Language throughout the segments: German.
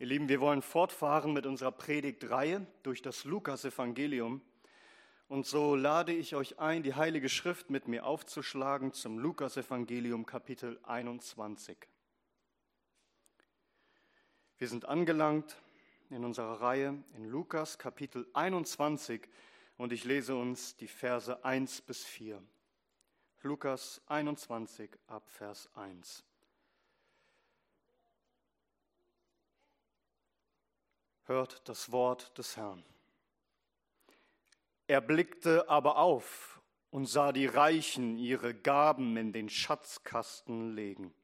Ihr Lieben, wir wollen fortfahren mit unserer Predigtreihe durch das Lukas-Evangelium. Und so lade ich euch ein, die Heilige Schrift mit mir aufzuschlagen zum Lukas-Evangelium Kapitel 21. Wir sind angelangt in unserer Reihe in Lukas Kapitel 21 und ich lese uns die Verse 1 bis 4. Lukas 21 ab Vers 1. hört das Wort des Herrn. Er blickte aber auf und sah die Reichen ihre Gaben in den Schatzkasten legen.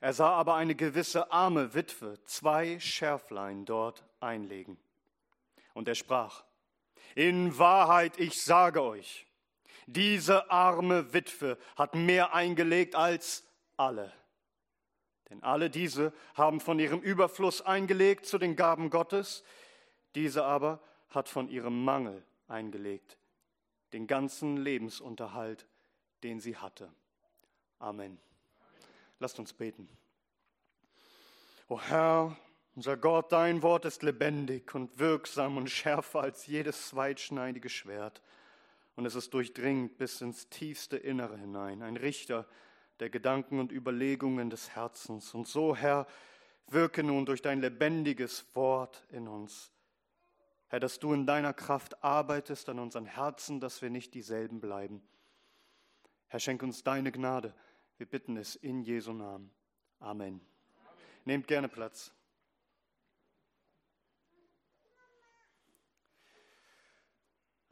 Er sah aber eine gewisse arme Witwe zwei Schärflein dort einlegen. Und er sprach, in Wahrheit, ich sage euch, diese arme Witwe hat mehr eingelegt als alle. Denn alle diese haben von ihrem Überfluss eingelegt zu den Gaben Gottes, diese aber hat von ihrem Mangel eingelegt, den ganzen Lebensunterhalt, den sie hatte. Amen. Lasst uns beten. O Herr, unser Gott, dein Wort ist lebendig und wirksam und schärfer als jedes zweitschneidige Schwert. Und es ist durchdringend bis ins tiefste Innere hinein, ein Richter, der Gedanken und Überlegungen des Herzens. Und so, Herr, wirke nun durch dein lebendiges Wort in uns. Herr, dass du in deiner Kraft arbeitest an unseren Herzen, dass wir nicht dieselben bleiben. Herr, schenk uns deine Gnade. Wir bitten es in Jesu Namen. Amen. Amen. Nehmt gerne Platz.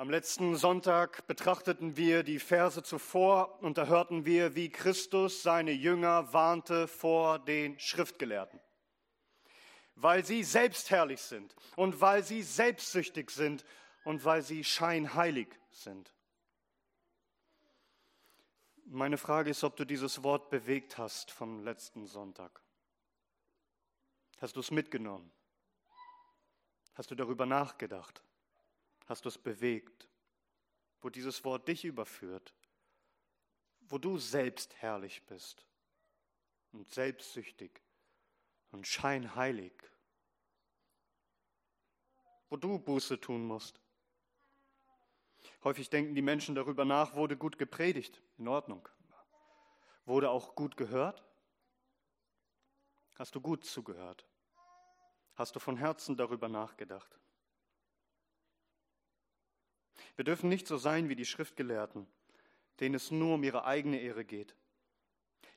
Am letzten Sonntag betrachteten wir die Verse zuvor und da hörten wir, wie Christus seine Jünger warnte vor den Schriftgelehrten. Weil sie selbstherrlich sind und weil sie selbstsüchtig sind und weil sie scheinheilig sind. Meine Frage ist, ob du dieses Wort bewegt hast vom letzten Sonntag. Hast du es mitgenommen? Hast du darüber nachgedacht? Hast du es bewegt, wo dieses Wort dich überführt, wo du selbst herrlich bist und selbstsüchtig und scheinheilig, wo du Buße tun musst. Häufig denken die Menschen darüber nach, wurde gut gepredigt, in Ordnung. Wurde auch gut gehört? Hast du gut zugehört? Hast du von Herzen darüber nachgedacht? Wir dürfen nicht so sein wie die Schriftgelehrten, denen es nur um ihre eigene Ehre geht,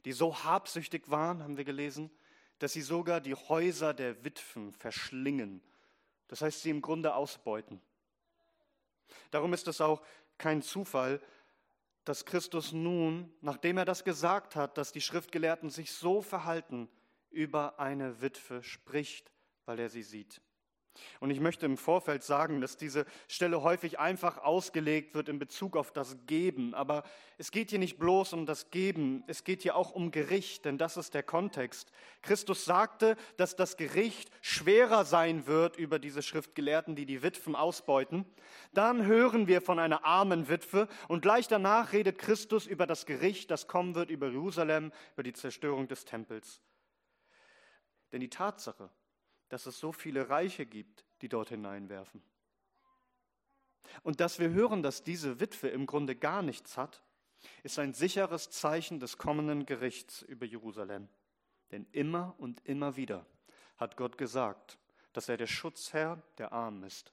die so habsüchtig waren, haben wir gelesen, dass sie sogar die Häuser der Witwen verschlingen. Das heißt, sie im Grunde ausbeuten. Darum ist es auch kein Zufall, dass Christus nun, nachdem er das gesagt hat, dass die Schriftgelehrten sich so verhalten, über eine Witwe spricht, weil er sie sieht. Und ich möchte im Vorfeld sagen, dass diese Stelle häufig einfach ausgelegt wird in Bezug auf das Geben. Aber es geht hier nicht bloß um das Geben, es geht hier auch um Gericht, denn das ist der Kontext. Christus sagte, dass das Gericht schwerer sein wird über diese Schriftgelehrten, die die Witwen ausbeuten. Dann hören wir von einer armen Witwe und gleich danach redet Christus über das Gericht, das kommen wird über Jerusalem, über die Zerstörung des Tempels. Denn die Tatsache, dass es so viele Reiche gibt, die dort hineinwerfen. Und dass wir hören, dass diese Witwe im Grunde gar nichts hat, ist ein sicheres Zeichen des kommenden Gerichts über Jerusalem. Denn immer und immer wieder hat Gott gesagt, dass er der Schutzherr der Armen ist,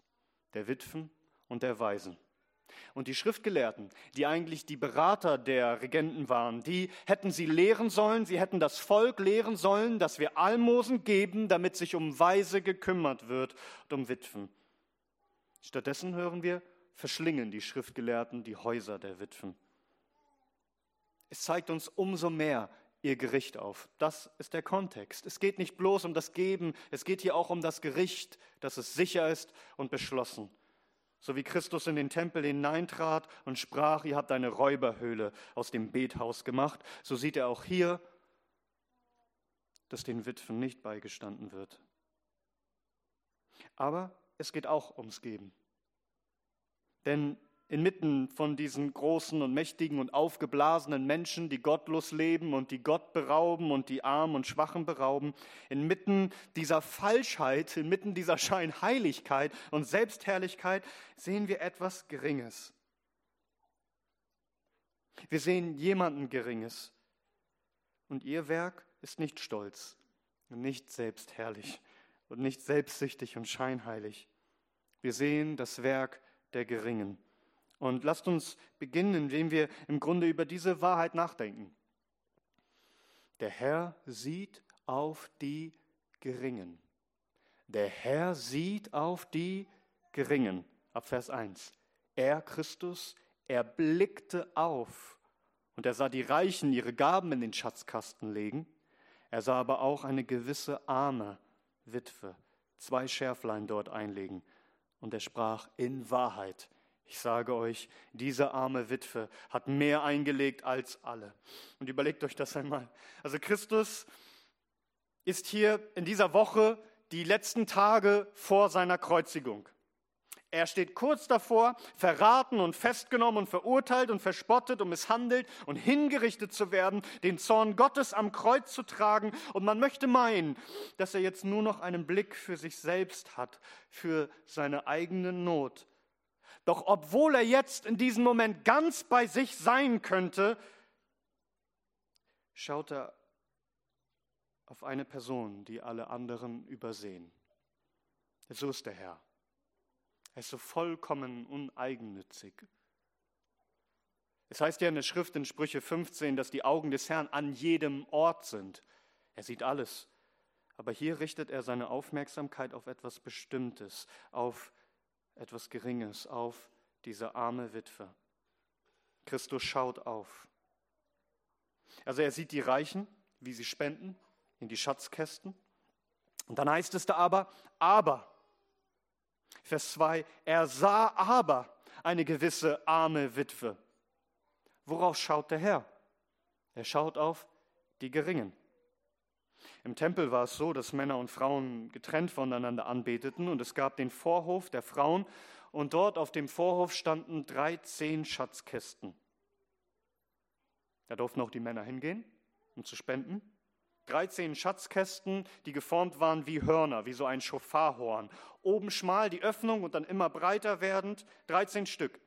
der Witwen und der Waisen. Und die Schriftgelehrten, die eigentlich die Berater der Regenten waren, die hätten sie lehren sollen, sie hätten das Volk lehren sollen, dass wir Almosen geben, damit sich um Weise gekümmert wird und um Witwen. Stattdessen hören wir, verschlingen die Schriftgelehrten die Häuser der Witwen. Es zeigt uns umso mehr ihr Gericht auf. Das ist der Kontext. Es geht nicht bloß um das Geben, es geht hier auch um das Gericht, dass es sicher ist und beschlossen. So wie Christus in den Tempel hineintrat und sprach, ihr habt eine Räuberhöhle aus dem Bethaus gemacht, so sieht er auch hier, dass den Witwen nicht beigestanden wird. Aber es geht auch ums Geben. Denn inmitten von diesen großen und mächtigen und aufgeblasenen Menschen, die gottlos leben und die Gott berauben und die Armen und Schwachen berauben, inmitten dieser Falschheit, inmitten dieser Scheinheiligkeit und Selbstherrlichkeit sehen wir etwas Geringes. Wir sehen jemanden Geringes. Und ihr Werk ist nicht stolz und nicht selbstherrlich und nicht selbstsüchtig und scheinheilig. Wir sehen das Werk der Geringen. Und lasst uns beginnen, indem wir im Grunde über diese Wahrheit nachdenken. Der Herr sieht auf die Geringen. Der Herr sieht auf die Geringen. Ab Vers 1. Er, Christus, er blickte auf und er sah die Reichen ihre Gaben in den Schatzkasten legen. Er sah aber auch eine gewisse arme Witwe zwei Schärflein dort einlegen. Und er sprach, in Wahrheit, ich sage euch, diese arme Witwe hat mehr eingelegt als alle. Und überlegt euch das einmal. Also Christus ist hier in dieser Woche die letzten Tage vor seiner Kreuzigung. Er steht kurz davor, verraten und festgenommen und verurteilt und verspottet und misshandelt und hingerichtet zu werden, den Zorn Gottes am Kreuz zu tragen. Und man möchte meinen, dass er jetzt nur noch einen Blick für sich selbst hat, für seine eigene Not, doch obwohl er jetzt in diesem Moment ganz bei sich sein könnte, schaut er auf eine Person, die alle anderen übersehen. So ist der Herr. Er ist so vollkommen uneigennützig. Es heißt ja in der Schrift in Sprüche 15, dass die Augen des Herrn an jedem Ort sind. Er sieht alles. Aber hier richtet er seine Aufmerksamkeit auf etwas Bestimmtes, auf etwas Geringes auf diese arme Witwe. Christus schaut auf. Also er sieht die Reichen, wie sie spenden in die Schatzkästen. Und dann heißt es da aber, aber, Vers 2, er sah aber eine gewisse arme Witwe. Worauf schaut der Herr? Er schaut auf die Geringen. Im Tempel war es so, dass Männer und Frauen getrennt voneinander anbeteten und es gab den Vorhof der Frauen und dort auf dem Vorhof standen 13 Schatzkästen. Da durften auch die Männer hingehen, um zu spenden. 13 Schatzkästen, die geformt waren wie Hörner, wie so ein Schofarhorn. Oben schmal die Öffnung und dann immer breiter werdend, 13 Stück.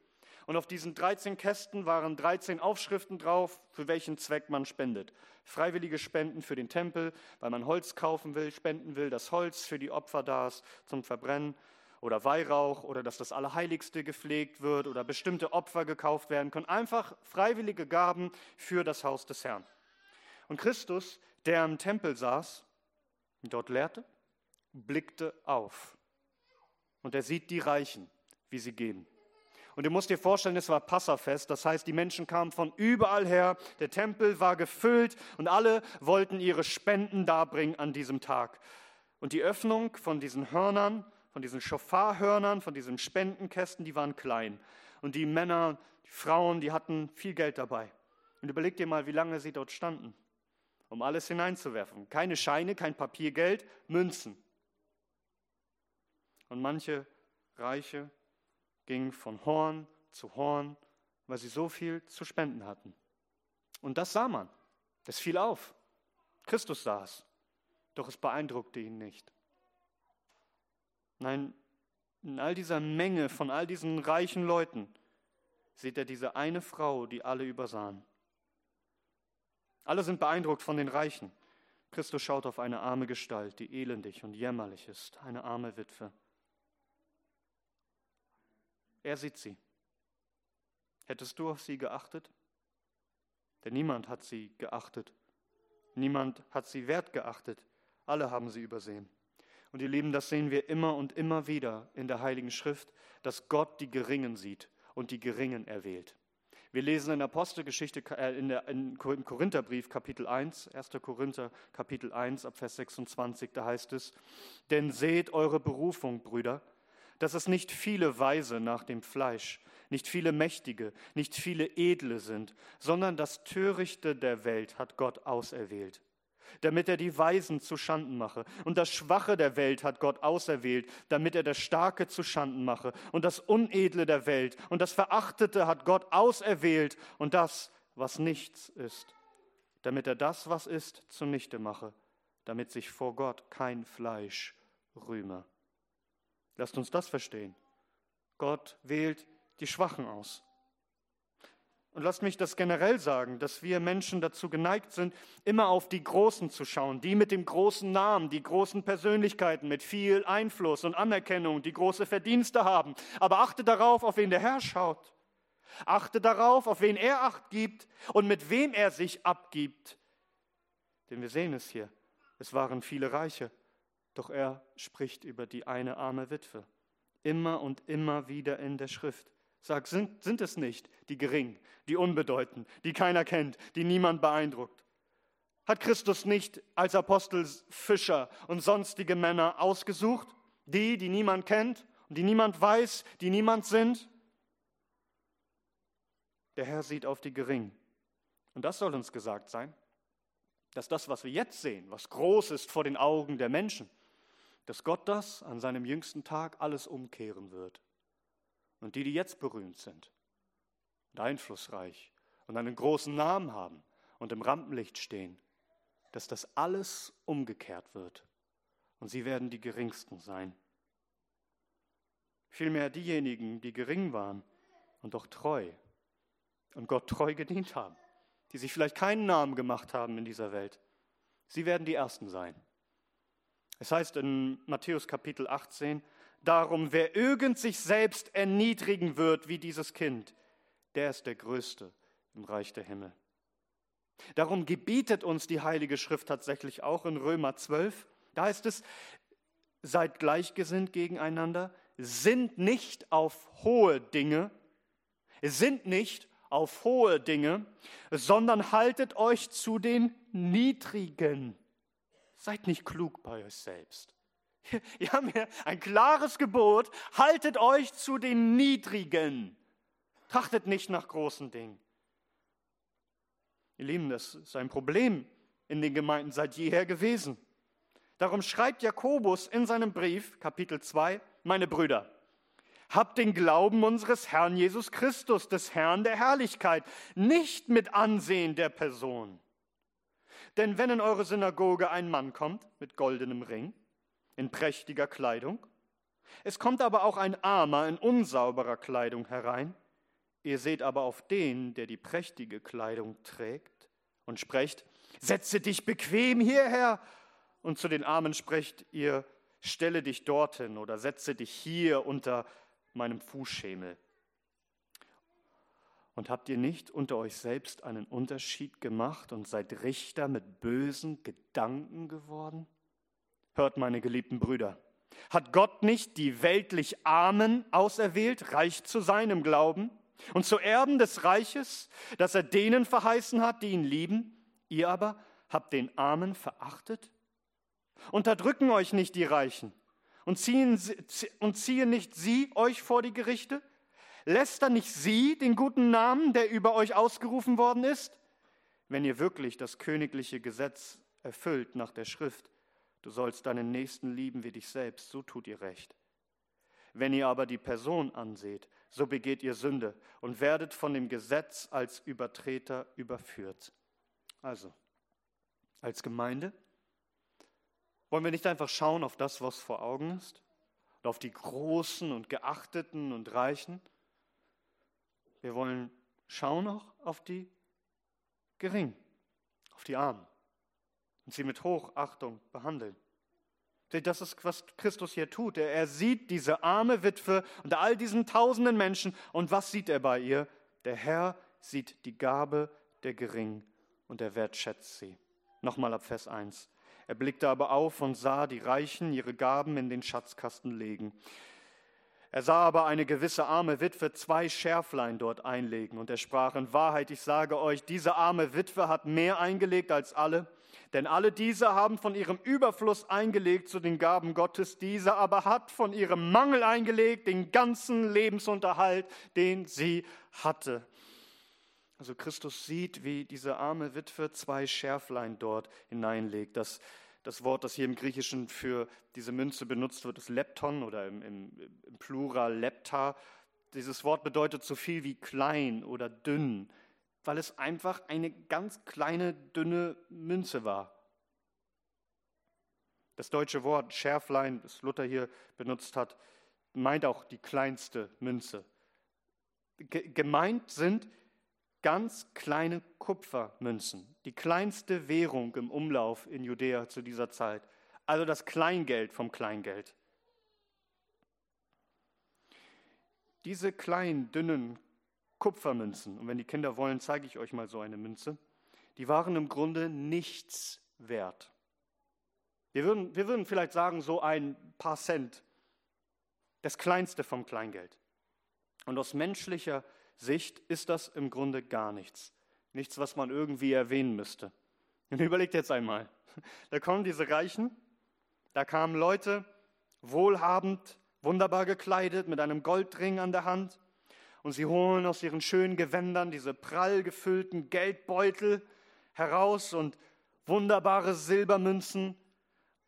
Und auf diesen 13 Kästen waren 13 Aufschriften drauf, für welchen Zweck man spendet. Freiwillige Spenden für den Tempel, weil man Holz kaufen will, spenden will, das Holz für die Opfer da ist zum Verbrennen oder Weihrauch oder dass das Allerheiligste gepflegt wird oder bestimmte Opfer gekauft werden können. Einfach freiwillige Gaben für das Haus des Herrn. Und Christus, der im Tempel saß dort lehrte, blickte auf. Und er sieht die Reichen, wie sie gehen. Und du musst dir vorstellen, es war Passafest, das heißt, die Menschen kamen von überall her, der Tempel war gefüllt und alle wollten ihre Spenden darbringen an diesem Tag. Und die Öffnung von diesen Hörnern, von diesen Schofarhörnern, von diesen Spendenkästen, die waren klein. Und die Männer, die Frauen, die hatten viel Geld dabei. Und überleg dir mal, wie lange sie dort standen, um alles hineinzuwerfen. Keine Scheine, kein Papiergeld, Münzen. Und manche Reiche ging von Horn zu Horn, weil sie so viel zu spenden hatten. Und das sah man. Das fiel auf. Christus sah es. Doch es beeindruckte ihn nicht. Nein, in all dieser Menge von all diesen reichen Leuten sieht er diese eine Frau, die alle übersahen. Alle sind beeindruckt von den Reichen. Christus schaut auf eine arme Gestalt, die elendig und jämmerlich ist, eine arme Witwe. Er sieht sie. Hättest du auf sie geachtet? Denn niemand hat sie geachtet. Niemand hat sie wert geachtet. Alle haben sie übersehen. Und ihr Lieben, das sehen wir immer und immer wieder in der Heiligen Schrift, dass Gott die Geringen sieht und die Geringen erwählt. Wir lesen in Apostelgeschichte, äh, in der, in Korintherbrief Kapitel 1, 1. Korinther Kapitel 1 ab Vers 26, da heißt es, denn seht eure Berufung, Brüder, dass es nicht viele Weise nach dem Fleisch, nicht viele Mächtige, nicht viele Edle sind, sondern das Törichte der Welt hat Gott auserwählt. damit er die Weisen zu Schanden mache. Und das Schwache der Welt hat Gott auserwählt, damit er das Starke zu Schanden mache. Und das Unedle der Welt und das Verachtete hat Gott auserwählt und das, was nichts ist, damit er das, was ist, zunichte mache, damit sich vor Gott kein Fleisch rühme. Lasst uns das verstehen. Gott wählt die Schwachen aus. Und lasst mich das generell sagen, dass wir Menschen dazu geneigt sind, immer auf die Großen zu schauen, die mit dem großen Namen, die großen Persönlichkeiten mit viel Einfluss und Anerkennung, die große Verdienste haben. Aber achte darauf, auf wen der Herr schaut. Achte darauf, auf wen er Acht gibt und mit wem er sich abgibt. Denn wir sehen es hier. Es waren viele Reiche, doch er spricht über die eine arme Witwe. Immer und immer wieder in der Schrift. Sag, sind, sind es nicht die gering, die unbedeutend, die keiner kennt, die niemand beeindruckt? Hat Christus nicht als Apostel Fischer und sonstige Männer ausgesucht? Die, die niemand kennt und die niemand weiß, die niemand sind? Der Herr sieht auf die Geringen. Und das soll uns gesagt sein, dass das, was wir jetzt sehen, was groß ist vor den Augen der Menschen, dass Gott das an seinem jüngsten Tag alles umkehren wird. Und die, die jetzt berühmt sind und einflussreich und einen großen Namen haben und im Rampenlicht stehen, dass das alles umgekehrt wird. Und sie werden die geringsten sein. Vielmehr diejenigen, die gering waren und doch treu und Gott treu gedient haben, die sich vielleicht keinen Namen gemacht haben in dieser Welt, sie werden die Ersten sein. Es heißt in Matthäus Kapitel 18, darum, wer irgend sich selbst erniedrigen wird wie dieses Kind, der ist der Größte im Reich der Himmel. Darum gebietet uns die Heilige Schrift tatsächlich auch in Römer 12. Da heißt es, seid gleichgesinnt gegeneinander, sind nicht auf hohe Dinge, sind nicht auf hohe Dinge, sondern haltet euch zu den Niedrigen. Seid nicht klug bei euch selbst. Wir haben hier ein klares Gebot, haltet euch zu den Niedrigen. Trachtet nicht nach großen Dingen. Ihr Lieben, das ist ein Problem in den Gemeinden seit jeher gewesen. Darum schreibt Jakobus in seinem Brief, Kapitel 2, meine Brüder, habt den Glauben unseres Herrn Jesus Christus, des Herrn der Herrlichkeit, nicht mit Ansehen der Person. Denn wenn in eure Synagoge ein Mann kommt mit goldenem Ring, in prächtiger Kleidung, es kommt aber auch ein Armer in unsauberer Kleidung herein, ihr seht aber auf den, der die prächtige Kleidung trägt, und sprecht, setze dich bequem hierher, und zu den Armen sprecht ihr, stelle dich dorthin oder setze dich hier unter meinem Fußschemel. Und habt ihr nicht unter euch selbst einen Unterschied gemacht und seid Richter mit bösen Gedanken geworden? Hört, meine geliebten Brüder, hat Gott nicht die weltlich Armen auserwählt, reich zu sein im Glauben und zu Erben des Reiches, das er denen verheißen hat, die ihn lieben? Ihr aber habt den Armen verachtet? Unterdrücken euch nicht die Reichen und ziehen, und ziehen nicht sie euch vor die Gerichte? Lästern nicht sie den guten Namen, der über euch ausgerufen worden ist? Wenn ihr wirklich das königliche Gesetz erfüllt nach der Schrift, du sollst deinen Nächsten lieben wie dich selbst, so tut ihr recht. Wenn ihr aber die Person anseht, so begeht ihr Sünde und werdet von dem Gesetz als Übertreter überführt. Also, als Gemeinde wollen wir nicht einfach schauen auf das, was vor Augen ist, und auf die Großen und Geachteten und Reichen. Wir wollen schauen auch auf die Geringen, auf die Armen und sie mit Hochachtung behandeln. Das ist, was Christus hier tut. Er sieht diese arme Witwe unter all diesen tausenden Menschen. Und was sieht er bei ihr? Der Herr sieht die Gabe der Geringen und er wertschätzt sie. Nochmal ab Vers 1. Er blickte aber auf und sah die Reichen ihre Gaben in den Schatzkasten legen. Er sah aber eine gewisse arme Witwe zwei Schärflein dort einlegen, und er sprach in Wahrheit, ich sage euch, diese arme Witwe hat mehr eingelegt als alle, denn alle diese haben von ihrem Überfluss eingelegt zu den Gaben Gottes, diese aber hat von ihrem Mangel eingelegt den ganzen Lebensunterhalt, den sie hatte. Also Christus sieht, wie diese arme Witwe zwei Schärflein dort hineinlegt. Das, das Wort, das hier im Griechischen für diese Münze benutzt wird, ist Lepton oder im, im, im Plural Lepta. Dieses Wort bedeutet so viel wie klein oder dünn, weil es einfach eine ganz kleine, dünne Münze war. Das deutsche Wort Schärflein, das Luther hier benutzt hat, meint auch die kleinste Münze. gemeint sind ganz kleine Kupfermünzen, die kleinste Währung im Umlauf in Judäa zu dieser Zeit, also das Kleingeld vom Kleingeld. Diese kleinen, dünnen Kupfermünzen, und wenn die Kinder wollen, zeige ich euch mal so eine Münze, die waren im Grunde nichts wert. Wir würden, wir würden vielleicht sagen, so ein paar Cent, das kleinste vom Kleingeld. Und aus menschlicher Sicht ist das im Grunde gar nichts. Nichts, was man irgendwie erwähnen müsste. Und überlegt jetzt einmal, da kommen diese Reichen, da kamen Leute, wohlhabend, wunderbar gekleidet, mit einem Goldring an der Hand, und sie holen aus ihren schönen Gewändern diese prall gefüllten Geldbeutel heraus und wunderbare Silbermünzen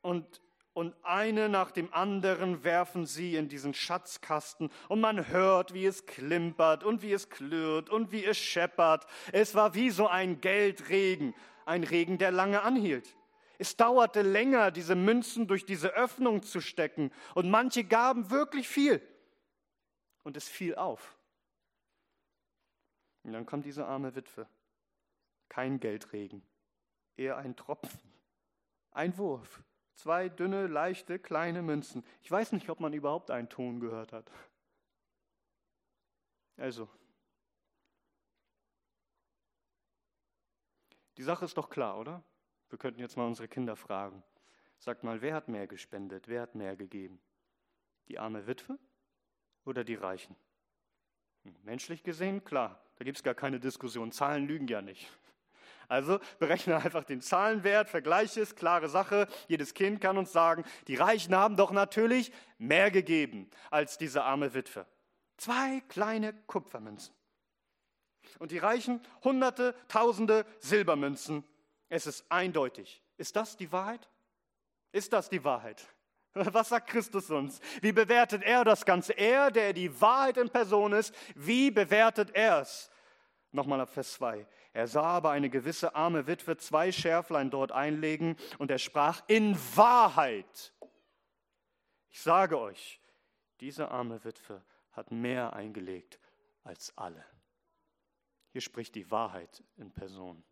und und eine nach dem anderen werfen sie in diesen Schatzkasten und man hört, wie es klimpert und wie es klirrt und wie es scheppert. Es war wie so ein Geldregen, ein Regen, der lange anhielt. Es dauerte länger, diese Münzen durch diese Öffnung zu stecken und manche gaben wirklich viel und es fiel auf. Und dann kommt diese arme Witwe. Kein Geldregen, eher ein Tropfen, ein Wurf Zwei dünne, leichte, kleine Münzen. Ich weiß nicht, ob man überhaupt einen Ton gehört hat. Also, die Sache ist doch klar, oder? Wir könnten jetzt mal unsere Kinder fragen. Sagt mal, wer hat mehr gespendet? Wer hat mehr gegeben? Die arme Witwe oder die Reichen? Hm, menschlich gesehen, klar, da gibt es gar keine Diskussion. Zahlen lügen ja nicht. Also berechne einfach den Zahlenwert, vergleiche es, klare Sache. Jedes Kind kann uns sagen, die Reichen haben doch natürlich mehr gegeben als diese arme Witwe. Zwei kleine Kupfermünzen. Und die Reichen hunderte, tausende Silbermünzen. Es ist eindeutig. Ist das die Wahrheit? Ist das die Wahrheit? Was sagt Christus uns? Wie bewertet er das Ganze? Er, der die Wahrheit in Person ist, wie bewertet er es? Nochmal ab Vers 2. Er sah aber eine gewisse arme Witwe zwei Schärflein dort einlegen und er sprach, in Wahrheit, ich sage euch, diese arme Witwe hat mehr eingelegt als alle. Hier spricht die Wahrheit in Person.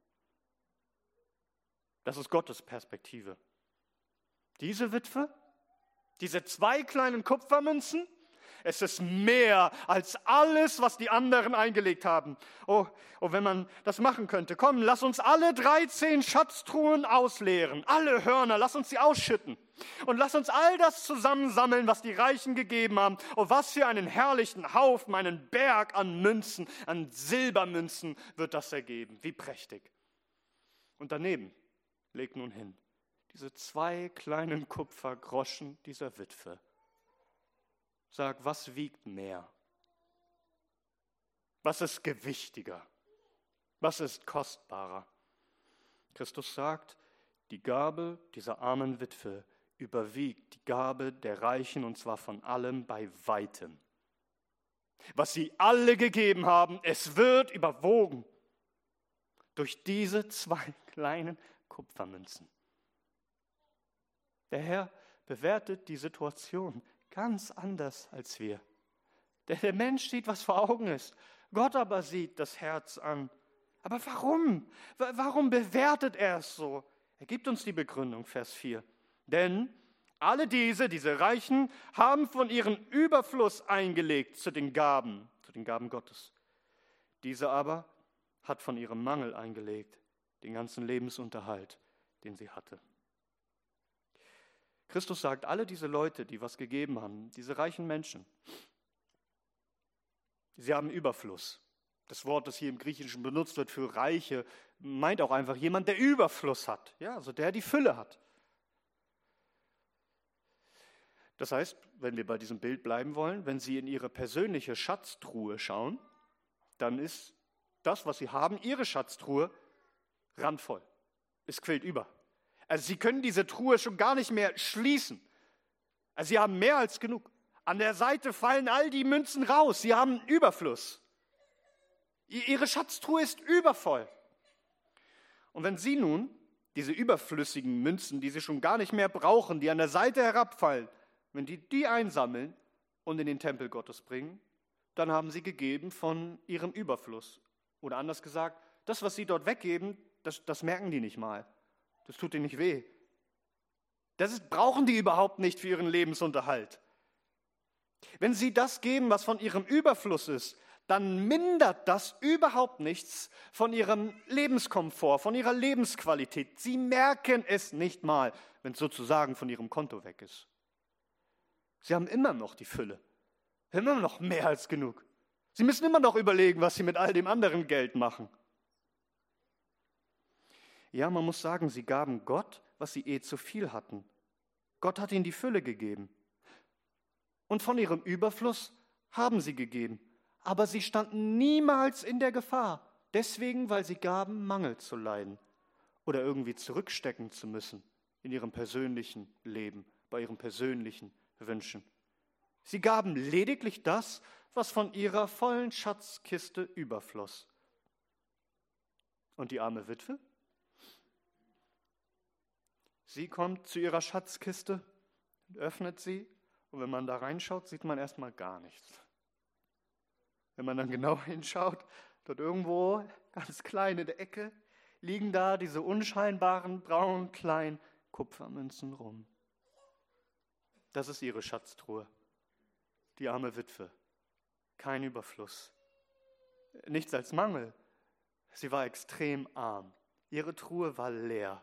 Das ist Gottes Perspektive. Diese Witwe, diese zwei kleinen Kupfermünzen, es ist mehr als alles, was die anderen eingelegt haben. Oh, oh, wenn man das machen könnte. Komm, lass uns alle 13 Schatztruhen ausleeren. Alle Hörner, lass uns sie ausschütten. Und lass uns all das zusammensammeln, was die Reichen gegeben haben. Oh, was für einen herrlichen Haufen, einen Berg an Münzen, an Silbermünzen wird das ergeben. Wie prächtig. Und daneben legt nun hin diese zwei kleinen Kupfergroschen dieser Witwe Sag, was wiegt mehr? Was ist gewichtiger? Was ist kostbarer? Christus sagt, die Gabe dieser armen Witwe überwiegt die Gabe der Reichen und zwar von allem bei weitem. Was sie alle gegeben haben, es wird überwogen durch diese zwei kleinen Kupfermünzen. Der Herr bewertet die Situation Ganz anders als wir. Der, der Mensch sieht, was vor Augen ist. Gott aber sieht das Herz an. Aber warum? Warum bewertet er es so? Er gibt uns die Begründung, Vers 4. Denn alle diese, diese Reichen, haben von ihrem Überfluss eingelegt zu den Gaben, zu den Gaben Gottes. Diese aber hat von ihrem Mangel eingelegt, den ganzen Lebensunterhalt, den sie hatte. Christus sagt, alle diese Leute, die was gegeben haben, diese reichen Menschen, sie haben Überfluss. Das Wort, das hier im Griechischen benutzt wird für Reiche, meint auch einfach jemand, der Überfluss hat, ja, also der die Fülle hat. Das heißt, wenn wir bei diesem Bild bleiben wollen, wenn Sie in Ihre persönliche Schatztruhe schauen, dann ist das, was sie haben, ihre Schatztruhe, randvoll. Es quillt über. Also sie können diese Truhe schon gar nicht mehr schließen. Also sie haben mehr als genug. An der Seite fallen all die Münzen raus. Sie haben Überfluss. Ihre Schatztruhe ist übervoll. Und wenn Sie nun diese überflüssigen Münzen, die Sie schon gar nicht mehr brauchen, die an der Seite herabfallen, wenn die die einsammeln und in den Tempel Gottes bringen, dann haben Sie gegeben von Ihrem Überfluss. Oder anders gesagt, das, was Sie dort weggeben, das, das merken die nicht mal. Das tut ihnen nicht weh. Das ist, brauchen die überhaupt nicht für ihren Lebensunterhalt. Wenn sie das geben, was von ihrem Überfluss ist, dann mindert das überhaupt nichts von ihrem Lebenskomfort, von ihrer Lebensqualität. Sie merken es nicht mal, wenn es sozusagen von ihrem Konto weg ist. Sie haben immer noch die Fülle, immer noch mehr als genug. Sie müssen immer noch überlegen, was sie mit all dem anderen Geld machen. Ja, man muss sagen, sie gaben Gott, was sie eh zu viel hatten. Gott hat ihnen die Fülle gegeben. Und von ihrem Überfluss haben sie gegeben. Aber sie standen niemals in der Gefahr, deswegen, weil sie gaben, Mangel zu leiden oder irgendwie zurückstecken zu müssen in ihrem persönlichen Leben, bei ihren persönlichen Wünschen. Sie gaben lediglich das, was von ihrer vollen Schatzkiste überfloss. Und die arme Witwe? Sie kommt zu ihrer Schatzkiste, öffnet sie und wenn man da reinschaut, sieht man erstmal gar nichts. Wenn man dann genau hinschaut, dort irgendwo ganz klein in der Ecke liegen da diese unscheinbaren braunen kleinen Kupfermünzen rum. Das ist ihre Schatztruhe. Die arme Witwe. Kein Überfluss. Nichts als Mangel. Sie war extrem arm. Ihre Truhe war leer.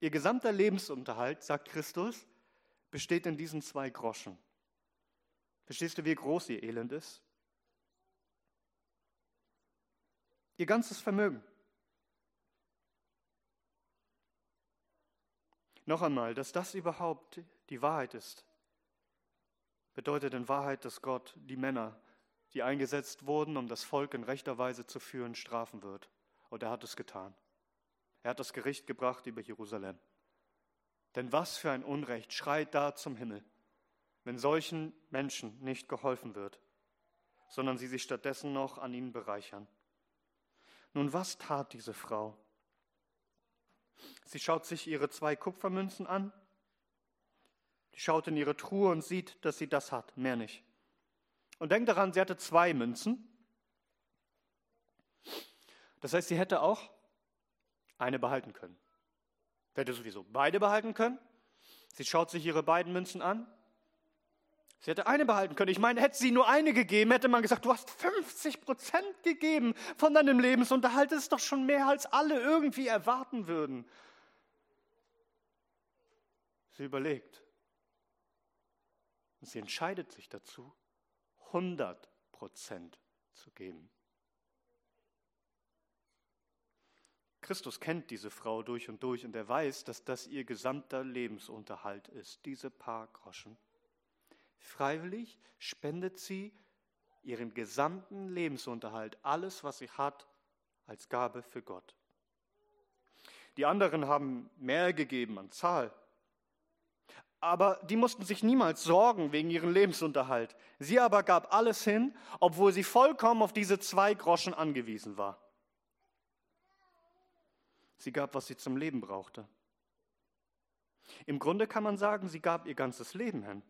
Ihr gesamter Lebensunterhalt, sagt Christus, besteht in diesen zwei Groschen. Verstehst du, wie groß ihr Elend ist? Ihr ganzes Vermögen. Noch einmal, dass das überhaupt die Wahrheit ist, bedeutet in Wahrheit, dass Gott die Männer, die eingesetzt wurden, um das Volk in rechter Weise zu führen, strafen wird. Und er hat es getan. Er hat das Gericht gebracht über Jerusalem. Denn was für ein Unrecht schreit da zum Himmel, wenn solchen Menschen nicht geholfen wird, sondern sie sich stattdessen noch an ihnen bereichern. Nun, was tat diese Frau? Sie schaut sich ihre zwei Kupfermünzen an, sie schaut in ihre Truhe und sieht, dass sie das hat, mehr nicht. Und denkt daran, sie hatte zwei Münzen. Das heißt, sie hätte auch eine behalten können. Hätte sowieso beide behalten können. Sie schaut sich ihre beiden Münzen an. Sie hätte eine behalten können. Ich meine, hätte sie nur eine gegeben, hätte man gesagt, du hast 50 Prozent gegeben von deinem Lebensunterhalt. Das ist doch schon mehr, als alle irgendwie erwarten würden. Sie überlegt. Und sie entscheidet sich dazu, 100 Prozent zu geben. Christus kennt diese Frau durch und durch und er weiß, dass das ihr gesamter Lebensunterhalt ist, diese paar Groschen. Freiwillig spendet sie ihren gesamten Lebensunterhalt, alles, was sie hat, als Gabe für Gott. Die anderen haben mehr gegeben an Zahl. Aber die mussten sich niemals sorgen wegen ihrem Lebensunterhalt. Sie aber gab alles hin, obwohl sie vollkommen auf diese zwei Groschen angewiesen war. Sie gab, was sie zum Leben brauchte. Im Grunde kann man sagen, sie gab ihr ganzes Leben hin.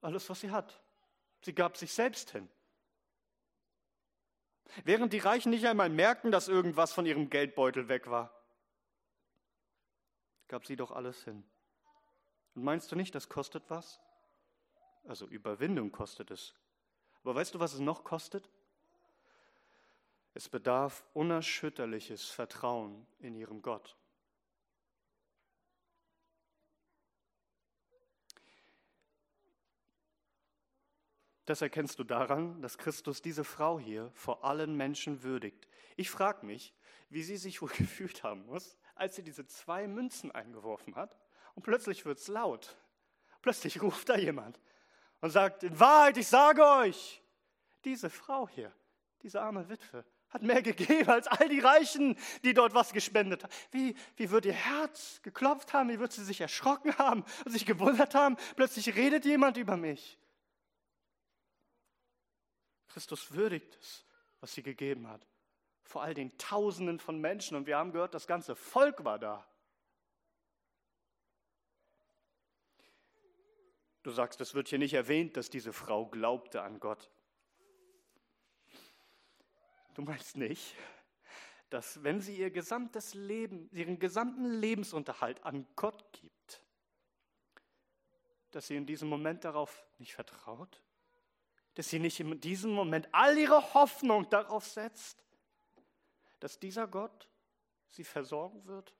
Alles, was sie hat. Sie gab sich selbst hin. Während die Reichen nicht einmal merkten, dass irgendwas von ihrem Geldbeutel weg war, gab sie doch alles hin. Und meinst du nicht, das kostet was? Also Überwindung kostet es. Aber weißt du, was es noch kostet? Es bedarf unerschütterliches Vertrauen in ihrem Gott. Das erkennst du daran, dass Christus diese Frau hier vor allen Menschen würdigt. Ich frage mich, wie sie sich wohl gefühlt haben muss, als sie diese zwei Münzen eingeworfen hat und plötzlich wird es laut. Plötzlich ruft da jemand und sagt, in Wahrheit, ich sage euch, Diese Frau hier, diese arme Witwe, hat mehr gegeben als all die Reichen, die dort was gespendet haben. Wie, wie wird ihr Herz geklopft haben? Wie wird sie sich erschrocken haben und sich gewundert haben? Plötzlich redet jemand über mich. Christus würdigt es, was sie gegeben hat. Vor all den Tausenden von Menschen. Und wir haben gehört, das ganze Volk war da. Du sagst, es wird hier nicht erwähnt, dass diese Frau glaubte an Gott. Du meinst nicht, dass wenn sie ihr gesamtes Leben, ihren gesamten Lebensunterhalt an Gott gibt, dass sie in diesem Moment darauf nicht vertraut? Dass sie nicht in diesem Moment all ihre Hoffnung darauf setzt, dass dieser Gott sie versorgen wird?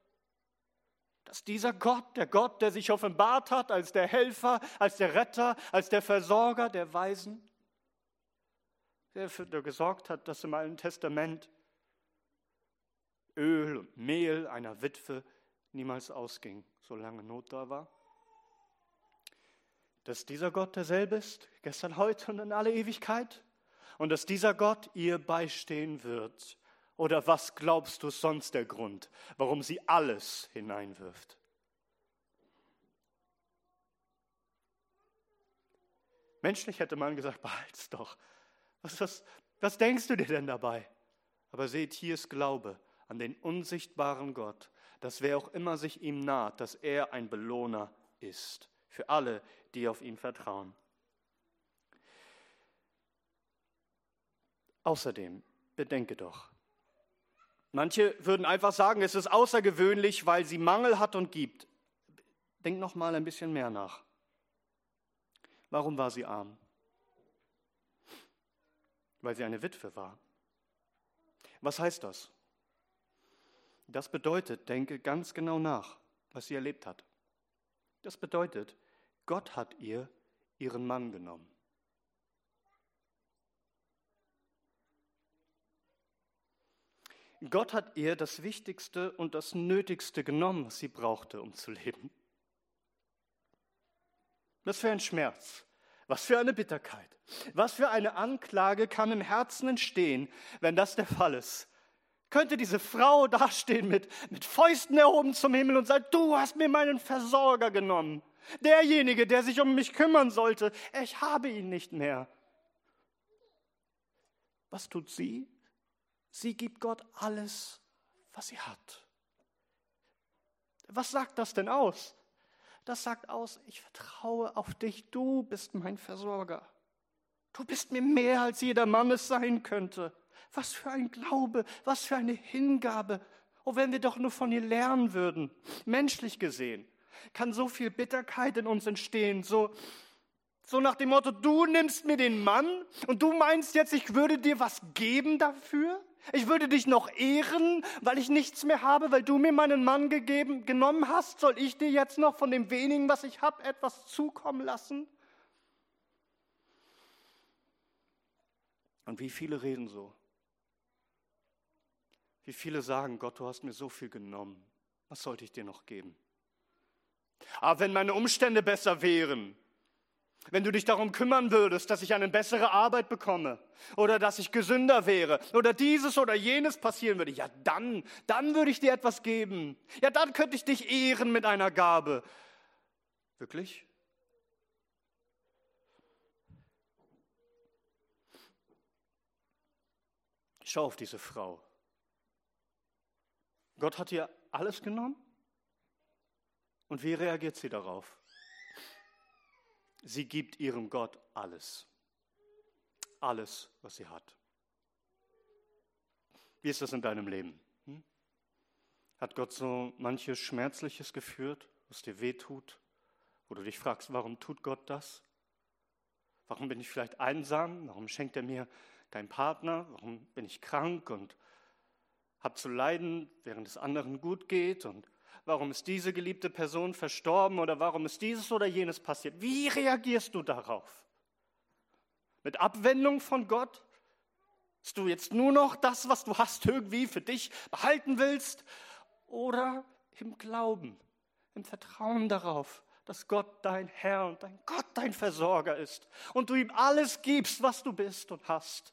Dass dieser Gott, der Gott, der sich offenbart hat als der Helfer, als der Retter, als der Versorger der Weisen, der dafür gesorgt hat, dass im Alten Testament Öl und Mehl einer Witwe niemals ausging, solange Not da war. Dass dieser Gott derselbe ist, gestern, heute und in alle Ewigkeit. Und dass dieser Gott ihr beistehen wird. Oder was glaubst du sonst der Grund, warum sie alles hineinwirft? Menschlich hätte man gesagt, behalt's doch. Was, was, was denkst du dir denn dabei? Aber seht, hier ist Glaube an den unsichtbaren Gott, dass wer auch immer sich ihm naht, dass er ein Belohner ist für alle, die auf ihn vertrauen. Außerdem, bedenke doch, manche würden einfach sagen, es ist außergewöhnlich, weil sie Mangel hat und gibt. Denk noch mal ein bisschen mehr nach. Warum war sie arm? Weil sie eine Witwe war. Was heißt das? Das bedeutet, denke ganz genau nach, was sie erlebt hat. Das bedeutet, Gott hat ihr ihren Mann genommen. Gott hat ihr das Wichtigste und das Nötigste genommen, was sie brauchte, um zu leben. Das für ein Schmerz, was für eine Bitterkeit. Was für eine Anklage kann im Herzen entstehen, wenn das der Fall ist? Könnte diese Frau dastehen mit, mit Fäusten erhoben zum Himmel und sagen, du hast mir meinen Versorger genommen. Derjenige, der sich um mich kümmern sollte, ich habe ihn nicht mehr. Was tut sie? Sie gibt Gott alles, was sie hat. Was sagt das denn aus? Das sagt aus, ich vertraue auf dich, du bist mein Versorger. Du bist mir mehr, als jeder Mann es sein könnte. Was für ein Glaube, was für eine Hingabe. Oh, wenn wir doch nur von ihr lernen würden, menschlich gesehen, kann so viel Bitterkeit in uns entstehen, so, so nach dem Motto, du nimmst mir den Mann und du meinst jetzt, ich würde dir was geben dafür? Ich würde dich noch ehren, weil ich nichts mehr habe, weil du mir meinen Mann gegeben, genommen hast. Soll ich dir jetzt noch von dem wenigen, was ich habe, etwas zukommen lassen? Und wie viele reden so? Wie viele sagen, Gott, du hast mir so viel genommen. Was sollte ich dir noch geben? Aber ah, wenn meine Umstände besser wären, wenn du dich darum kümmern würdest, dass ich eine bessere Arbeit bekomme oder dass ich gesünder wäre oder dieses oder jenes passieren würde, ja dann, dann würde ich dir etwas geben. Ja, dann könnte ich dich ehren mit einer Gabe. Wirklich? Schau auf diese Frau. Gott hat ihr alles genommen? Und wie reagiert sie darauf? Sie gibt ihrem Gott alles. Alles, was sie hat. Wie ist das in deinem Leben? Hm? Hat Gott so manches Schmerzliches geführt, was dir weh tut? Wo du dich fragst, warum tut Gott das? Warum bin ich vielleicht einsam? Warum schenkt er mir keinen Partner? Warum bin ich krank und habe zu leiden, während es anderen gut geht? Und Warum ist diese geliebte Person verstorben oder warum ist dieses oder jenes passiert? Wie reagierst du darauf? Mit Abwendung von Gott? Dass du jetzt nur noch das, was du hast, irgendwie für dich behalten willst? Oder im Glauben, im Vertrauen darauf, dass Gott dein Herr und dein Gott dein Versorger ist und du ihm alles gibst, was du bist und hast.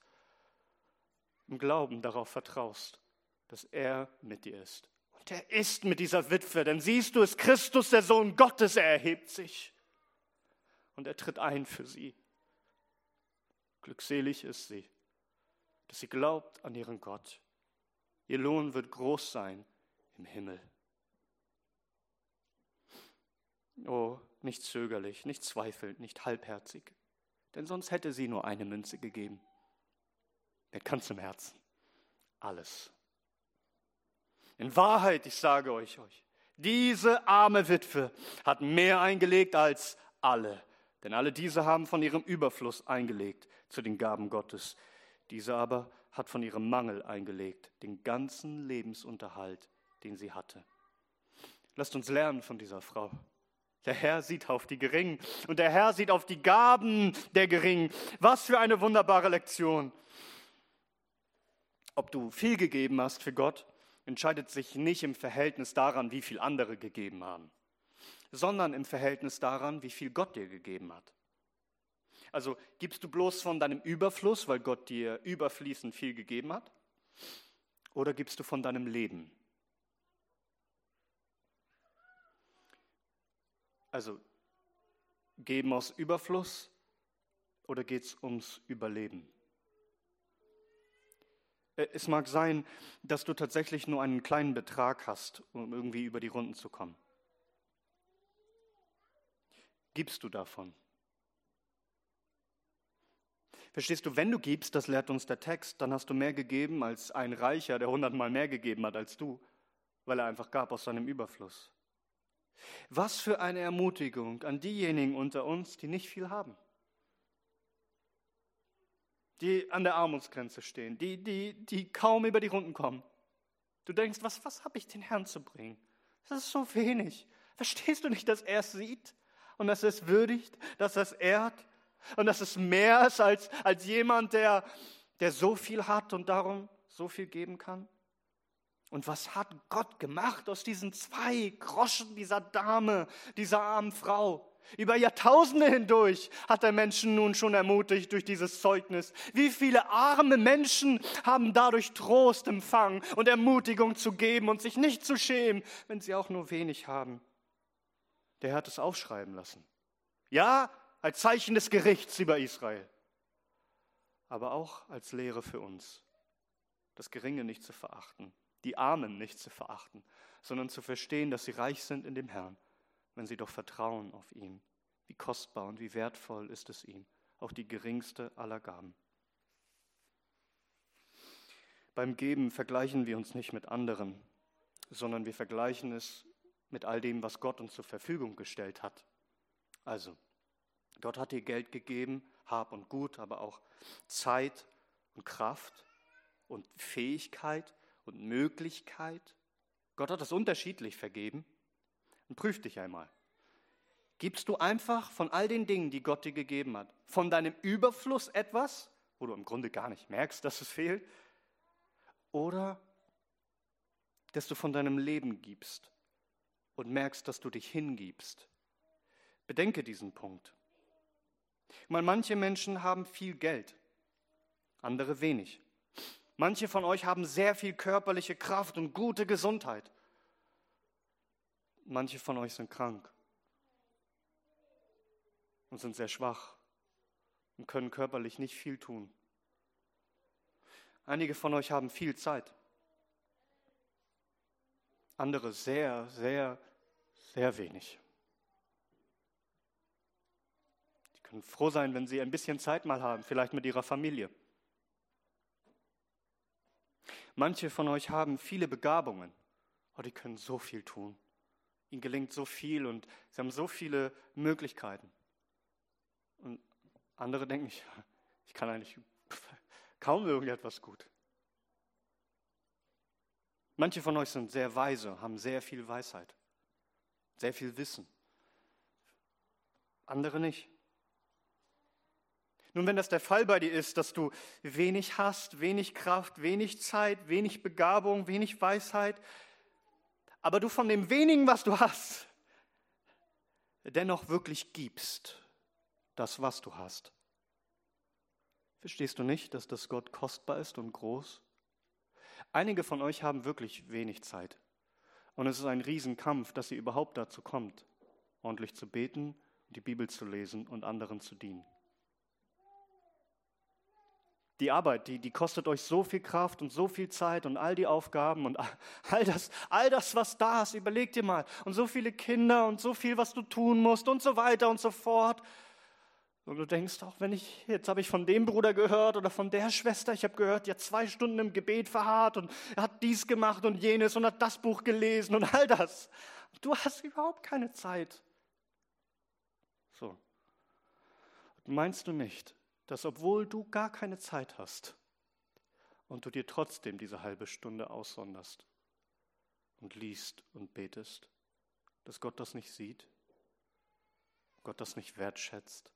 Im Glauben darauf vertraust, dass er mit dir ist. Und er ist mit dieser Witwe, denn siehst du es, Christus, der Sohn Gottes, er erhebt sich und er tritt ein für sie. Glückselig ist sie, dass sie glaubt an ihren Gott. Ihr Lohn wird groß sein im Himmel. Oh, nicht zögerlich, nicht zweifelnd, nicht halbherzig, denn sonst hätte sie nur eine Münze gegeben. Mit ganzem Herzen. Alles. In Wahrheit, ich sage euch, euch, diese arme Witwe hat mehr eingelegt als alle, denn alle diese haben von ihrem Überfluss eingelegt zu den Gaben Gottes. Diese aber hat von ihrem Mangel eingelegt, den ganzen Lebensunterhalt, den sie hatte. Lasst uns lernen von dieser Frau. Der Herr sieht auf die Geringen und der Herr sieht auf die Gaben der Geringen. Was für eine wunderbare Lektion. Ob du viel gegeben hast für Gott, entscheidet sich nicht im Verhältnis daran, wie viel andere gegeben haben, sondern im Verhältnis daran, wie viel Gott dir gegeben hat. Also gibst du bloß von deinem Überfluss, weil Gott dir überfließend viel gegeben hat? Oder gibst du von deinem Leben? Also geben aus Überfluss oder geht es ums Überleben? Äh, es mag sein, dass du tatsächlich nur einen kleinen Betrag hast, um irgendwie über die Runden zu kommen. Gibst du davon? Verstehst du, wenn du gibst, das lehrt uns der Text, dann hast du mehr gegeben als ein Reicher, der hundertmal mehr gegeben hat als du, weil er einfach gab aus seinem Überfluss. Was für eine Ermutigung an diejenigen unter uns, die nicht viel haben. Die an der Armutsgrenze stehen, die, die, die kaum über die Runden kommen. Du denkst, was, was habe ich den Herrn zu bringen? Das ist so wenig. Verstehst du nicht, dass er es sieht und dass er es würdigt, dass er es ehrt und dass es mehr ist als, als jemand, der, der so viel hat und darum so viel geben kann? Und was hat Gott gemacht aus diesen zwei Groschen dieser Dame, dieser armen Frau? Über Jahrtausende hindurch hat er Menschen nun schon ermutigt durch dieses Zeugnis. Wie viele arme Menschen haben dadurch Trost empfangen und Ermutigung zu geben und sich nicht zu schämen, wenn sie auch nur wenig haben. Der hat es aufschreiben lassen. Ja, als Zeichen des Gerichts über Israel, aber auch als Lehre für uns, das Geringe nicht zu verachten die Armen nicht zu verachten, sondern zu verstehen, dass sie reich sind in dem Herrn, wenn sie doch vertrauen auf ihn. Wie kostbar und wie wertvoll ist es ihm, auch die geringste aller Gaben. Beim Geben vergleichen wir uns nicht mit anderen, sondern wir vergleichen es mit all dem, was Gott uns zur Verfügung gestellt hat. Also, Gott hat dir Geld gegeben, Hab und Gut, aber auch Zeit und Kraft und Fähigkeit und Möglichkeit. Gott hat das unterschiedlich vergeben. Und prüf dich einmal. Gibst du einfach von all den Dingen, die Gott dir gegeben hat, von deinem Überfluss etwas, wo du im Grunde gar nicht merkst, dass es fehlt? Oder dass du von deinem Leben gibst und merkst, dass du dich hingibst? Bedenke diesen Punkt. Weil manche Menschen haben viel Geld, andere wenig. Manche von euch haben sehr viel körperliche Kraft und gute Gesundheit. Manche von euch sind krank und sind sehr schwach und können körperlich nicht viel tun. Einige von euch haben viel Zeit. Andere sehr, sehr, sehr wenig. Die können froh sein, wenn sie ein bisschen Zeit mal haben, vielleicht mit ihrer Familie. Manche von euch haben viele Begabungen, oh, die können so viel tun. Ihnen gelingt so viel und sie haben so viele Möglichkeiten. Und andere denken, ich, ich kann eigentlich kaum irgendetwas gut. Manche von euch sind sehr weise, haben sehr viel Weisheit, sehr viel Wissen. Andere nicht. Nun, wenn das der Fall bei dir ist, dass du wenig hast, wenig Kraft, wenig Zeit, wenig Begabung, wenig Weisheit, aber du von dem wenigen, was du hast, dennoch wirklich gibst, das, was du hast. Verstehst du nicht, dass das Gott kostbar ist und groß? Einige von euch haben wirklich wenig Zeit. Und es ist ein Riesenkampf, dass ihr überhaupt dazu kommt, ordentlich zu beten, die Bibel zu lesen und anderen zu dienen. Die Arbeit, die, die kostet euch so viel Kraft und so viel Zeit und all die Aufgaben und all das, all das, was da ist, überleg dir mal. Und so viele Kinder und so viel, was du tun musst und so weiter und so fort. Und du denkst auch, wenn ich, jetzt habe ich von dem Bruder gehört oder von der Schwester, ich habe gehört, die hat zwei Stunden im Gebet verharrt und hat dies gemacht und jenes und hat das Buch gelesen und all das. Du hast überhaupt keine Zeit. So. Meinst du nicht, dass obwohl du gar keine Zeit hast und du dir trotzdem diese halbe Stunde aussonderst und liest und betest, dass Gott das nicht sieht, Gott das nicht wertschätzt?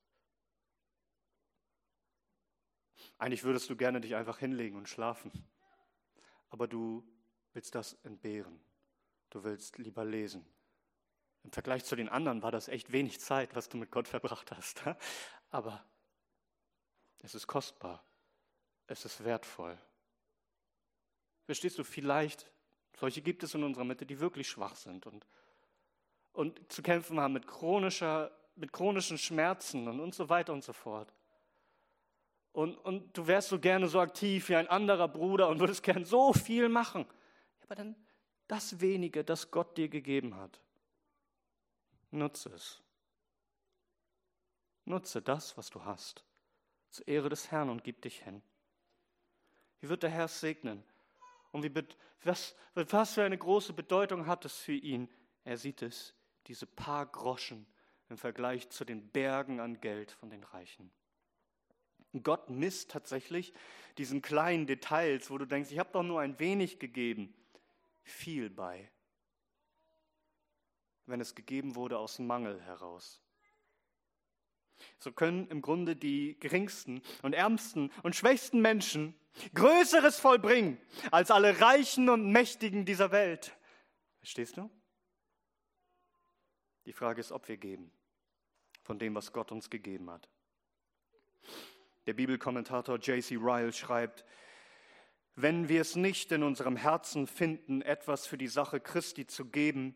Eigentlich würdest du gerne dich einfach hinlegen und schlafen, aber du willst das entbehren. Du willst lieber lesen. Im Vergleich zu den anderen war das echt wenig Zeit, was du mit Gott verbracht hast. Aber es ist kostbar. Es ist wertvoll. Verstehst du, vielleicht, solche gibt es in unserer Mitte, die wirklich schwach sind und, und zu kämpfen haben mit, chronischer, mit chronischen Schmerzen und, und so weiter und so fort. Und, und du wärst so gerne so aktiv wie ein anderer Bruder und würdest gern so viel machen. Aber dann das wenige, das Gott dir gegeben hat, nutze es. Nutze das, was du hast, zur Ehre des Herrn und gib dich hin. Wie wird der Herr segnen? Und wie, was, was für eine große Bedeutung hat es für ihn? Er sieht es, diese paar Groschen im Vergleich zu den Bergen an Geld von den Reichen. Gott misst tatsächlich diesen kleinen Details, wo du denkst, ich habe doch nur ein wenig gegeben, viel bei, wenn es gegeben wurde aus Mangel heraus. So können im Grunde die geringsten und ärmsten und schwächsten Menschen Größeres vollbringen als alle Reichen und Mächtigen dieser Welt. Verstehst du? Die Frage ist, ob wir geben von dem, was Gott uns gegeben hat. Der Bibelkommentator J.C. Ryle schreibt, wenn wir es nicht in unserem Herzen finden, etwas für die Sache Christi zu geben,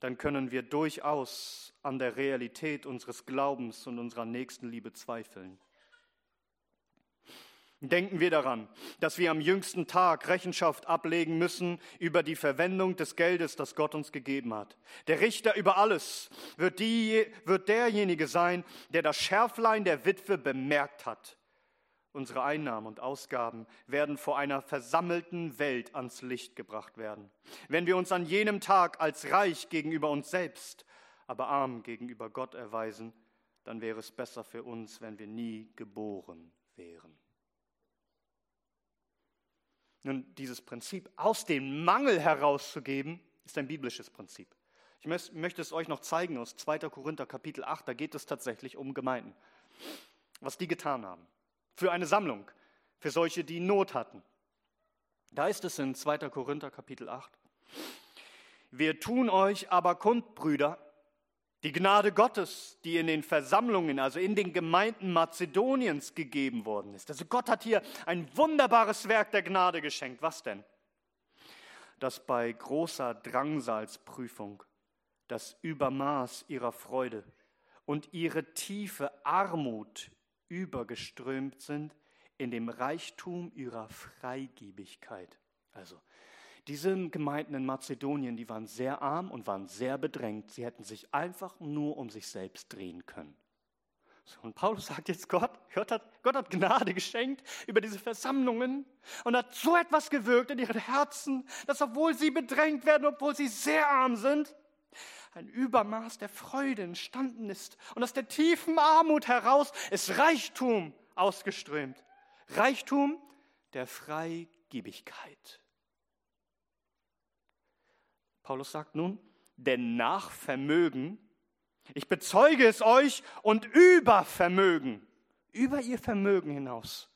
dann können wir durchaus an der Realität unseres Glaubens und unserer Nächstenliebe zweifeln. Denken wir daran, dass wir am jüngsten Tag Rechenschaft ablegen müssen über die Verwendung des Geldes, das Gott uns gegeben hat. Der Richter über alles wird, die, wird derjenige sein, der das Schärflein der Witwe bemerkt hat Unsere Einnahmen und Ausgaben werden vor einer versammelten Welt ans Licht gebracht werden. Wenn wir uns an jenem Tag als reich gegenüber uns selbst, aber arm gegenüber Gott erweisen, dann wäre es besser für uns, wenn wir nie geboren wären. Nun, dieses Prinzip, aus dem Mangel herauszugeben, ist ein biblisches Prinzip. Ich möchte es euch noch zeigen aus 2. Korinther Kapitel 8, da geht es tatsächlich um Gemeinden, was die getan haben für eine Sammlung, für solche, die Not hatten. Da ist es in 2. Korinther Kapitel 8. Wir tun euch aber kund, Brüder, die Gnade Gottes, die in den Versammlungen, also in den Gemeinden Mazedoniens gegeben worden ist. Also Gott hat hier ein wunderbares Werk der Gnade geschenkt. Was denn? Dass bei großer Drangsalsprüfung das Übermaß ihrer Freude und ihre tiefe Armut übergeströmt sind in dem Reichtum ihrer Freigebigkeit. Also, diese Gemeinden in Mazedonien, die waren sehr arm und waren sehr bedrängt. Sie hätten sich einfach nur um sich selbst drehen können. Und Paulus sagt jetzt Gott, Gott hat, Gott hat Gnade geschenkt über diese Versammlungen und hat so etwas gewirkt in ihren Herzen, dass obwohl sie bedrängt werden, obwohl sie sehr arm sind, ein Übermaß der Freude entstanden ist und aus der tiefen Armut heraus ist Reichtum ausgeströmt. Reichtum der Freigebigkeit. Paulus sagt nun, denn nach Vermögen, ich bezeuge es euch, und über Vermögen, über ihr Vermögen hinaus,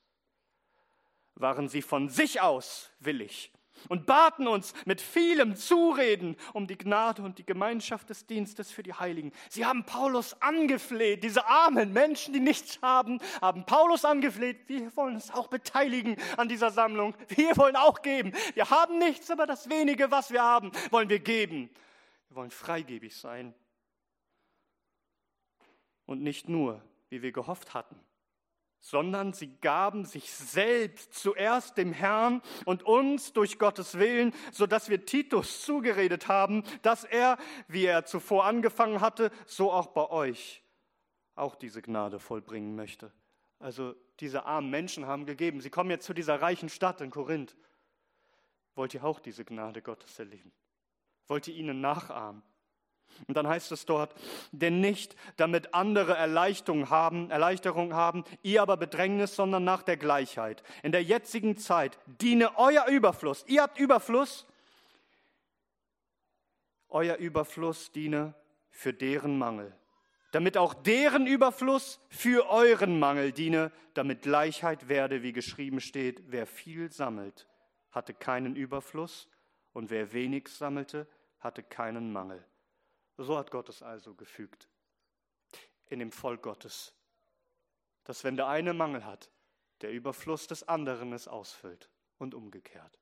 waren sie von sich aus willig, und baten uns mit vielem Zureden um die Gnade und die Gemeinschaft des Dienstes für die Heiligen. Sie haben Paulus angefleht, diese armen Menschen, die nichts haben, haben Paulus angefleht. Wir wollen uns auch beteiligen an dieser Sammlung. Wir wollen auch geben. Wir haben nichts, aber das wenige, was wir haben, wollen wir geben. Wir wollen freigebig sein. Und nicht nur, wie wir gehofft hatten, sondern sie gaben sich selbst zuerst dem Herrn und uns durch Gottes Willen, so dass wir Titus zugeredet haben, dass er, wie er zuvor angefangen hatte, so auch bei euch auch diese Gnade vollbringen möchte. Also diese armen Menschen haben gegeben. Sie kommen jetzt zu dieser reichen Stadt in Korinth. Wollt ihr auch diese Gnade Gottes erleben? Wollt ihr ihnen nachahmen? Und dann heißt es dort, denn nicht, damit andere Erleichterung haben, Erleichterung haben, ihr aber Bedrängnis, sondern nach der Gleichheit. In der jetzigen Zeit diene euer Überfluss. Ihr habt Überfluss. Euer Überfluss diene für deren Mangel. Damit auch deren Überfluss für euren Mangel diene, damit Gleichheit werde, wie geschrieben steht, wer viel sammelt, hatte keinen Überfluss und wer wenig sammelte, hatte keinen Mangel. So hat Gott es also gefügt in dem Volk Gottes, dass wenn der eine Mangel hat, der Überfluss des anderen es ausfüllt und umgekehrt.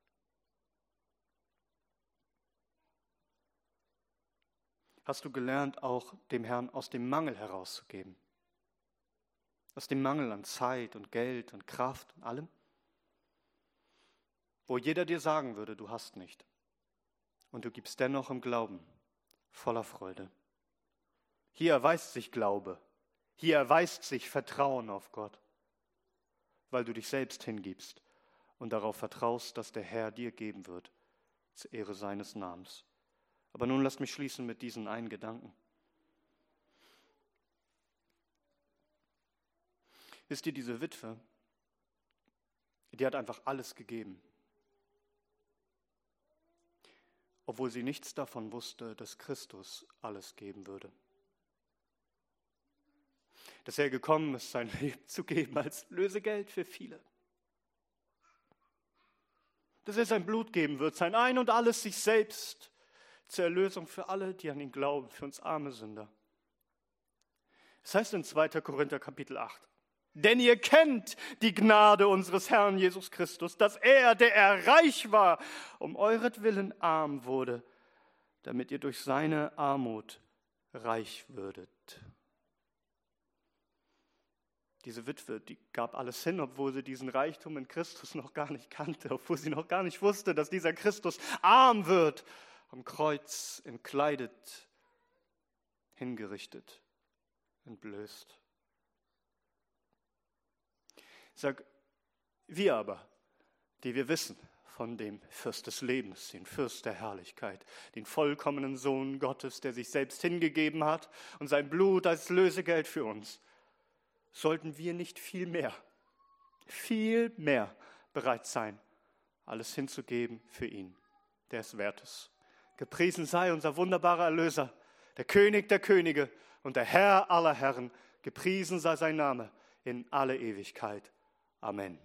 Hast du gelernt, auch dem Herrn aus dem Mangel herauszugeben? Aus dem Mangel an Zeit und Geld und Kraft und allem? Wo jeder dir sagen würde, du hast nicht. Und du gibst dennoch im Glauben voller Freude. Hier erweist sich Glaube, hier erweist sich Vertrauen auf Gott, weil du dich selbst hingibst und darauf vertraust, dass der Herr dir geben wird, zur Ehre seines Namens. Aber nun lasst mich schließen mit diesen einen Gedanken. Wisst ihr, diese Witwe, die hat einfach alles gegeben. Obwohl sie nichts davon wusste, dass Christus alles geben würde. Dass er gekommen ist, sein Leben zu geben als Lösegeld für viele. Dass er sein Blut geben wird, sein Ein und alles sich selbst zur Erlösung für alle, die an ihn glauben, für uns arme Sünder. Es das heißt in 2. Korinther Kapitel 8, denn ihr kennt die Gnade unseres Herrn Jesus Christus, dass er, der er reich war, um euretwillen arm wurde, damit ihr durch seine Armut reich würdet. Diese Witwe, die gab alles hin, obwohl sie diesen Reichtum in Christus noch gar nicht kannte, obwohl sie noch gar nicht wusste, dass dieser Christus arm wird, am Kreuz entkleidet, hingerichtet, entblößt. Ich sage, wir aber, die wir wissen von dem Fürst des Lebens, den Fürst der Herrlichkeit, den vollkommenen Sohn Gottes, der sich selbst hingegeben hat und sein Blut als Lösegeld für uns, sollten wir nicht viel mehr, viel mehr bereit sein, alles hinzugeben für ihn, der es wert ist. Gepriesen sei unser wunderbarer Erlöser, der König der Könige und der Herr aller Herren. Gepriesen sei sein Name in alle Ewigkeit. Amen.